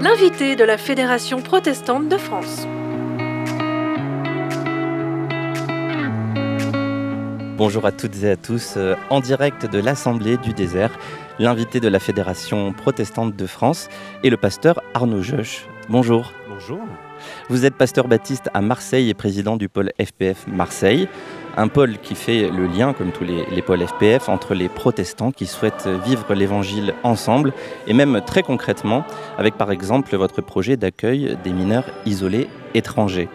L'invité de la Fédération protestante de France. Bonjour à toutes et à tous, euh, en direct de l'Assemblée du désert, l'invité de la Fédération protestante de France est le pasteur Arnaud Joche. Bonjour. Bonjour. Vous êtes pasteur baptiste à Marseille et président du pôle FPF Marseille. Un pôle qui fait le lien, comme tous les, les pôles FPF, entre les protestants qui souhaitent vivre l'évangile ensemble et même très concrètement avec par exemple votre projet d'accueil des mineurs isolés étrangers.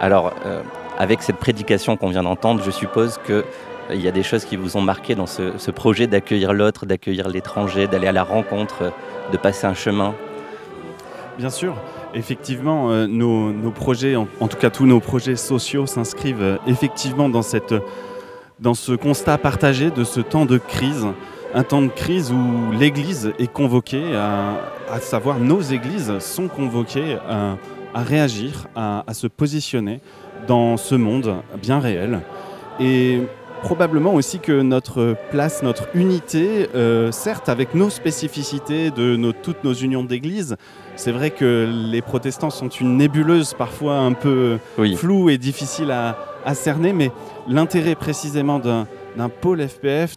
Alors, euh, avec cette prédication qu'on vient d'entendre, je suppose que euh, y a des choses qui vous ont marqué dans ce projet d'accueillir l'autre, d'accueillir l'étranger, d'aller à la rencontre, de passer un chemin? Bien sûr, effectivement, euh, nos, projets, en, tout cas tous nos projets sociaux, s'inscrivent euh, effectivement dans, ce constat partagé de ce temps de crise. Un temps de crise où l'Église est convoquée, à, savoir nos églises sont convoquées à, réagir, à, se positionner dans ce monde bien réel. Probablement aussi que notre place, notre unité, euh, certes avec nos spécificités de nos, toutes nos unions d'église, c'est vrai que les protestants sont une nébuleuse parfois un peu oui. floue et difficile à, à cerner, mais l'intérêt précisément d'un d'un pôle FPF,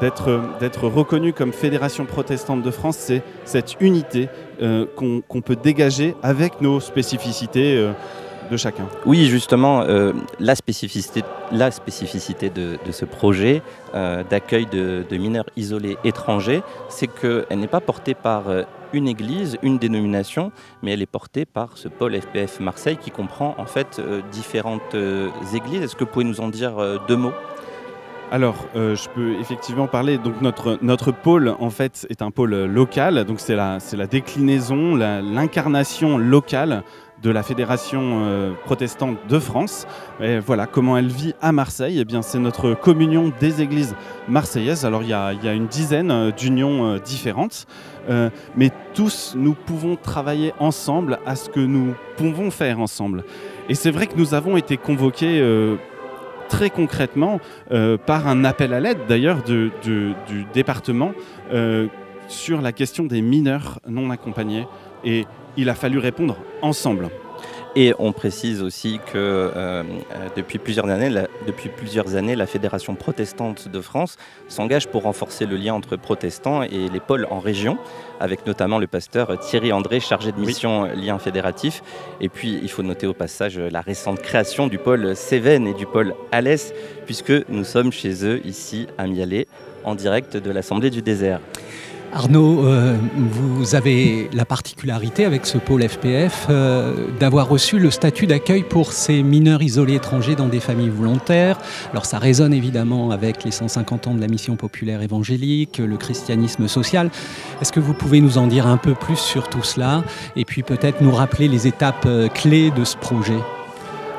d'être reconnu comme Fédération protestante de France, c'est cette unité euh, qu'on qu peut dégager avec nos spécificités. Euh, de chacun. Oui, justement, euh, la spécificité, la spécificité de, de ce projet euh, d'accueil de, de, mineurs isolés étrangers, c'est qu'elle n'est pas portée par euh, une église, une dénomination, mais elle est portée par ce pôle FPF Marseille qui comprend en fait différentes églises. Est-ce que vous pouvez nous en dire deux mots? Alors, euh, je peux effectivement parler. Donc, notre, notre pôle, en fait, est un pôle local. Donc, c'est la, la déclinaison, l'incarnation locale de la Fédération euh, protestante de France. Et voilà comment elle vit à Marseille. Eh bien, c'est notre communion des églises marseillaises. Alors, il y a, y a une dizaine euh, d'unions euh, différentes, mais tous nous pouvons travailler ensemble à ce que nous pouvons faire ensemble. Et c'est vrai que nous avons été convoqués très concrètement par un appel à l'aide d'ailleurs du, du, département sur la question des mineurs non accompagnés. Et il a fallu répondre ensemble. Et on précise aussi que euh, depuis, plusieurs années, la, depuis plusieurs années, la Fédération protestante de France s'engage pour renforcer le lien entre protestants et les pôles en région, avec notamment le pasteur Thierry André, chargé de mission oui. lien fédératif. Et puis, il faut noter au passage la récente création du pôle Cévennes et du pôle Alès, puisque nous sommes chez eux, ici, à Mialet, en direct de l'Assemblée du désert. Arnaud, euh, vous avez la particularité avec ce pôle FPF euh, d'avoir reçu le statut d'accueil pour ces mineurs isolés étrangers dans des familles volontaires. Alors ça résonne évidemment avec les 150 ans de la mission populaire évangélique, le christianisme social. Est-ce que vous pouvez nous en dire un peu plus sur tout cela et puis peut-être nous rappeler les étapes euh, clés de ce projet?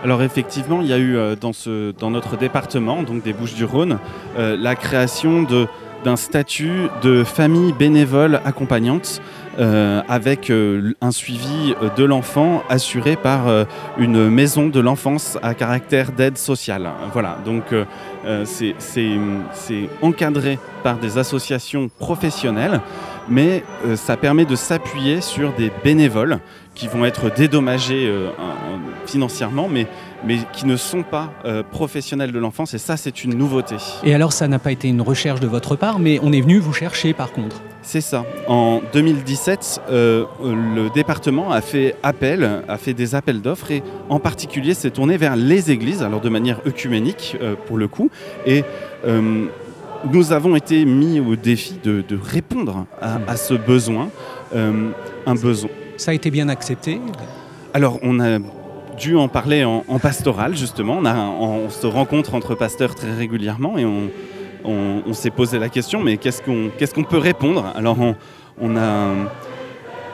Alors effectivement, il y a eu dans, notre département, donc des Bouches-du-Rhône, la création de d'un statut de famille bénévole accompagnante euh, avec euh, un suivi de l'enfant assuré par euh, une maison de l'enfance à caractère d'aide sociale. Voilà, donc c'est encadré par des associations professionnelles, mais euh, ça permet de s'appuyer sur des bénévoles qui vont être dédommagés euh, financièrement, mais mais qui ne sont pas euh, professionnels de l'enfance, et ça, c'est une nouveauté. Et alors, ça n'a pas été une recherche de votre part, mais on est venu vous chercher par contre C'est ça. En 2017, euh, le département a fait appel, a fait des appels d'offres, et en particulier s'est tourné vers les églises, alors de manière œcuménique euh, pour le coup, et euh, nous avons été mis au défi de, de répondre à, à, ce besoin, euh, un besoin. Ça a été bien accepté alors, on a dû en parler en, en pastoral, justement. On, a, on, on, se rencontre entre pasteurs très régulièrement et on, on, on s'est posé la question, mais qu'est-ce qu'on qu qu peut répondre? Alors, on, a,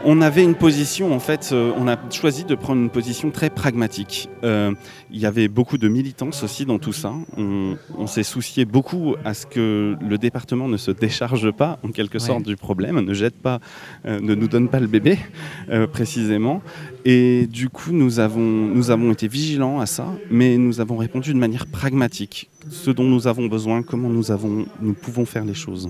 on avait une position, en fait, euh, on a choisi de prendre une position très pragmatique. Euh, il y avait beaucoup de militance aussi dans tout ça. On, on s'est soucié beaucoup à ce que le département ne se décharge pas, en quelque sorte, ouais. du problème, ne jette pas, euh, ne nous donne pas le bébé, précisément. Et du coup, nous avons, nous avons été vigilants à ça, mais nous avons répondu de manière pragmatique. ce dont nous avons besoin, comment nous, avons, nous pouvons faire les choses.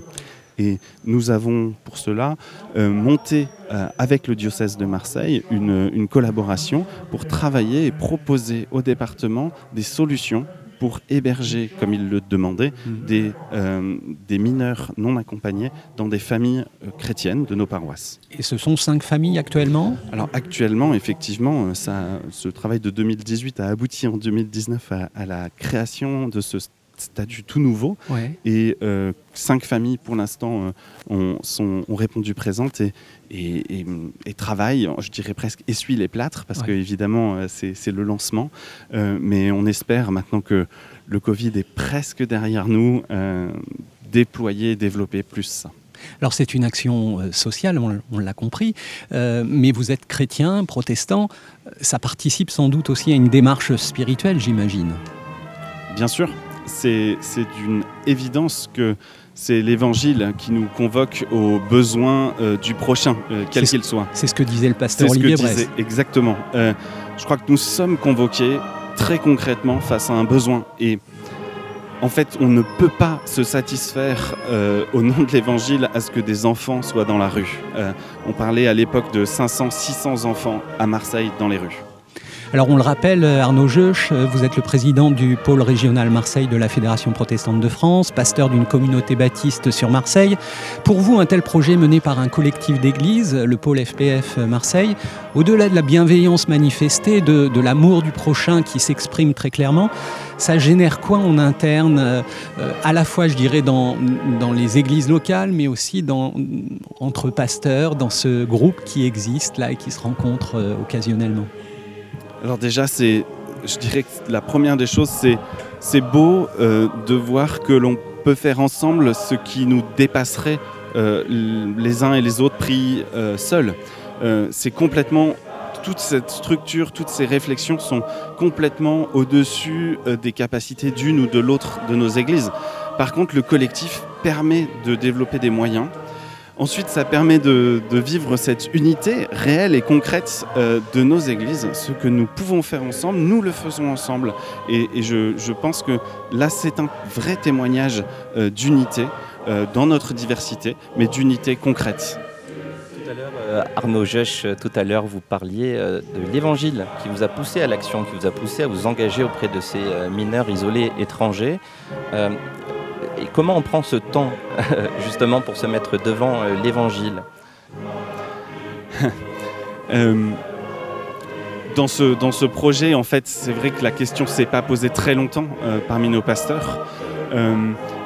Et nous avons pour cela euh, monté euh, avec le diocèse de Marseille une, une, collaboration pour travailler et proposer au département des solutions pour héberger, comme il le demandait, mmh. des, euh, des mineurs non accompagnés dans des familles euh, chrétiennes de nos paroisses. Et ce sont cinq familles actuellement? Alors actuellement, effectivement, ça, ce travail de 2018 a abouti en 2019 à, à la création de ce statut tout nouveau. Ouais. Et euh, cinq familles, pour l'instant, euh, ont, répondu présentes et, et, et- et travaillent, je dirais presque, essuient les plâtres, parce Ouais. que évidemment, euh, c'est le lancement. Mais on espère, maintenant que le Covid est presque derrière nous, déployer, développer plus ça. Alors c'est une action euh, sociale, on, on l'a compris, euh, mais vous êtes chrétien, protestant, ça participe sans doute aussi à une démarche spirituelle, j'imagine. Bien sûr, c'est d'une évidence que c'est l'Évangile qui nous convoque aux besoins euh, du prochain, euh, quel qu'il soit. C'est ce que disait le pasteur Olivier disait exactement. Euh, je crois que nous sommes convoqués très concrètement face à un besoin et en fait, on ne peut pas se satisfaire euh, au nom de l'Évangile à ce que des enfants soient dans la rue. On parlait à l'époque de 500, 600 enfants à Marseille dans les rues. Alors on le rappelle, euh, Arnaud Jeuch, euh, vous êtes le président du pôle régional Marseille de la Fédération protestante de France, pasteur d'une communauté baptiste sur Marseille. Pour vous, un tel projet mené par un collectif d'églises, le pôle FPF Marseille, au-delà de la bienveillance manifestée, de, l'amour du prochain qui s'exprime très clairement, ça génère quoi en interne, euh, euh, à la fois, je dirais, dans, les églises locales, mais aussi entre pasteurs, dans ce groupe qui existe là et qui se rencontre euh, occasionnellement? Alors déjà, c'est, je dirais que la première des choses, c'est, beau euh, de voir que l'on peut faire ensemble ce qui nous dépasserait euh, les uns et les autres pris euh, seuls. C'est complètement toute cette structure, toutes ces réflexions sont complètement au-dessus des capacités d'une ou de l'autre de nos églises. Par contre, le collectif permet de développer des moyens. Ensuite, ça permet de, vivre cette unité réelle et concrète euh, de nos églises. Ce que nous pouvons faire ensemble, nous le faisons ensemble. Et, je, pense que là, c'est un vrai témoignage euh, d'unité euh, dans notre diversité, mais d'unité concrète. Tout à Arnaud euh, tout à l'heure, vous parliez de l'évangile qui vous a poussé à l'action, qui vous a poussé à vous engager auprès de ces mineurs isolés étrangers. Et comment on prend ce temps, justement, pour se mettre devant euh, l'évangile Euh, dans, ce, dans ce projet, en fait, c'est vrai que la question s'est pas posée très longtemps euh, parmi nos pasteurs.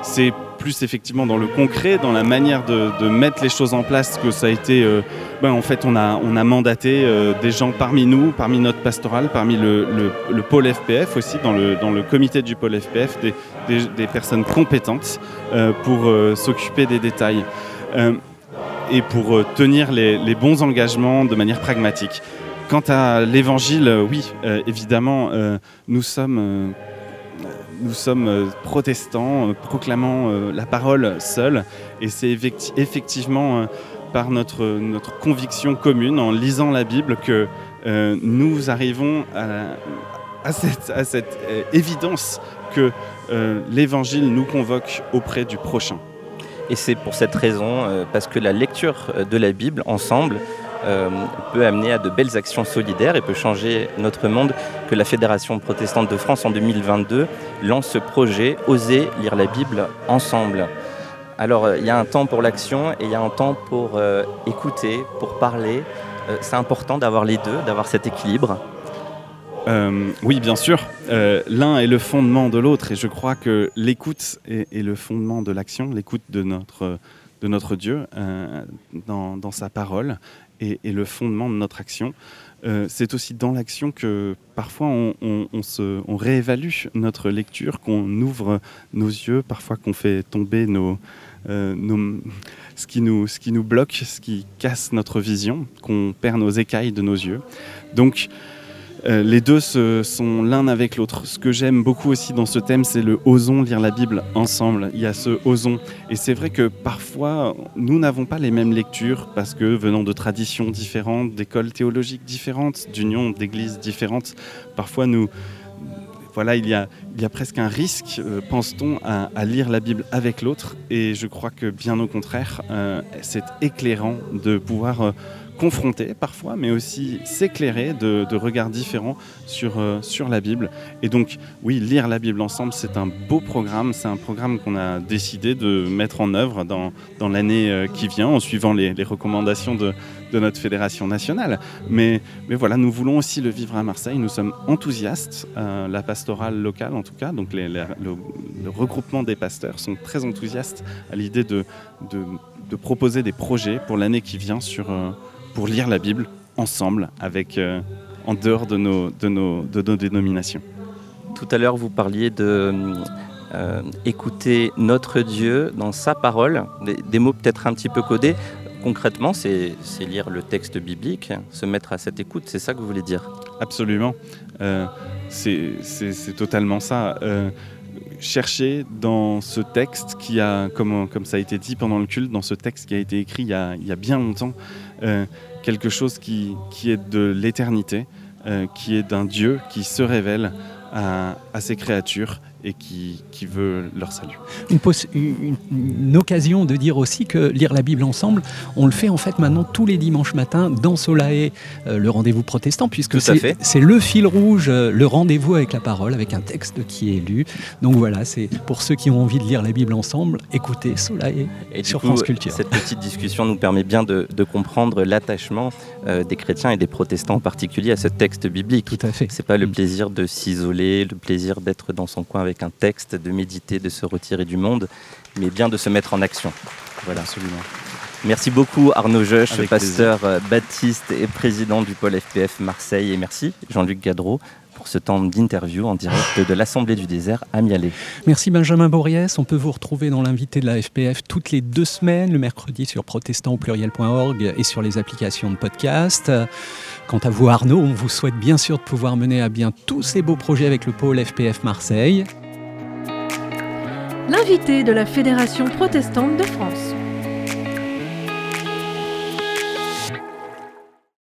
C'est plus effectivement dans le concret, dans la manière de, mettre les choses en place que ça a été. euh, ben, en fait, on a, mandaté euh, des gens parmi nous, parmi notre pastoral, parmi le, le, le pôle FPF aussi, dans le, comité du pôle FPF, des, personnes compétentes euh, pour s'occuper des détails. Et pour tenir les, bons engagements de manière pragmatique. Quant à l'évangile, oui, évidemment, nous sommes, nous sommes euh, protestants, euh, proclamant euh, la parole seule, et c'est effecti- effectivement par notre, notre conviction commune, en lisant la Bible, que nous arrivons à, cette, à cette, évidence que l'évangile nous convoque auprès du prochain. Et c'est pour cette raison, parce que la lecture de la Bible ensemble peut amener à de belles actions solidaires et peut changer notre monde, que la Fédération protestante de France en 2022 lance ce projet Oser lire la Bible ensemble. Alors euh, il y a un temps pour l'action et il y a un temps pour euh, écouter, pour parler. Euh, c'est important d'avoir les deux, d'avoir cet équilibre. Euh, oui, bien sûr. Euh, L'un est le fondement de l'autre et je crois que l'écoute est, le fondement de l'action, l'écoute de notre, de notre Dieu euh, dans, dans sa parole est le fondement de notre action. Euh, C'est aussi dans l'action que parfois on, réévalue notre lecture, qu'on ouvre nos yeux, parfois qu'on fait tomber euh, nos- ce, qui nous, ce qui nous bloque, ce qui casse notre vision, qu'on perd nos écailles de nos yeux. Donc, euh, les deux se- sont l'un avec l'autre. Ce que j'aime beaucoup aussi dans ce thème, c'est le osons lire la Bible ensemble. Il y a ce osons. Et c'est vrai que parfois, nous n'avons pas les mêmes lectures parce que venant de traditions différentes, d'écoles théologiques différentes, d'unions d'églises différentes, parfois nous, voilà, il y a, presque un risque, pense-t-on, à, lire la Bible avec l'autre. Et je crois que bien au contraire, c'est éclairant de pouvoir confronter parfois, mais aussi s'éclairer de, regards différents sur, euh, la Bible. Et donc, oui, lire la Bible ensemble, c'est un beau programme. C'est un programme qu'on a décidé de mettre en œuvre dans, l'année euh, qui vient, en suivant les, recommandations de, de, notre fédération nationale. Mais, mais voilà, nous voulons aussi le vivre à Marseille. Nous sommes enthousiastes, euh, la pastorale locale en tout cas, donc les, le, regroupement des pasteurs sont très enthousiastes à l'idée de, de, proposer des projets pour l'année qui vient sur pour lire la Bible ensemble, avec, euh, en dehors de nos, de, nos, de nos dénominations. Tout à l'heure, vous parliez de euh, écouter notre Dieu dans sa parole, des, mots peut-être un petit peu codés. Concrètement, c'est lire le texte biblique, se mettre à cette écoute, c'est ça que vous voulez dire? Absolument. Euh, c'est totalement ça. chercher dans ce texte qui a, comme, ça a été dit pendant le culte, dans ce texte qui a été écrit il y a, bien longtemps, euh, quelque chose qui, est de l'éternité, euh, qui est d'un Dieu qui se révèle à ses créatures et qui, qui, veut leur salut. Une, une, occasion de dire aussi que lire la Bible ensemble, on le fait en fait maintenant tous les dimanches matins dans Solae, euh, le rendez-vous protestant, puisque c'est le fil rouge, le rendez-vous avec la parole, avec un texte qui est lu. Donc voilà, c'est pour ceux qui ont envie de lire la Bible ensemble, écoutez Solae et sur France Culture. Cette petite discussion nous permet bien de, de comprendre l'attachement euh, des chrétiens et des protestants en particulier à ce texte biblique. Tout à fait. C'est pas le plaisir de s'isoler, le plaisir d'être dans son coin avec un texte, de méditer, de se retirer du monde, mais bien de se mettre en action. Voilà, absolument. Merci beaucoup Arnaud Joche, pasteur euh, baptiste et président du pôle FPF Marseille. Et merci Jean-Luc Gadreau pour ce temps d'interview en direct de l'Assemblée du désert à Mialet. Merci Benjamin Bories. On peut vous retrouver dans l'invité de la FPF toutes les deux semaines, le mercredi sur protestant pluriel.org et sur les applications de podcast. Quant à vous Arnaud, on vous souhaite bien sûr de pouvoir mener à bien tous ces beaux projets avec le pôle FPF Marseille. L'invité de la Fédération protestante de France.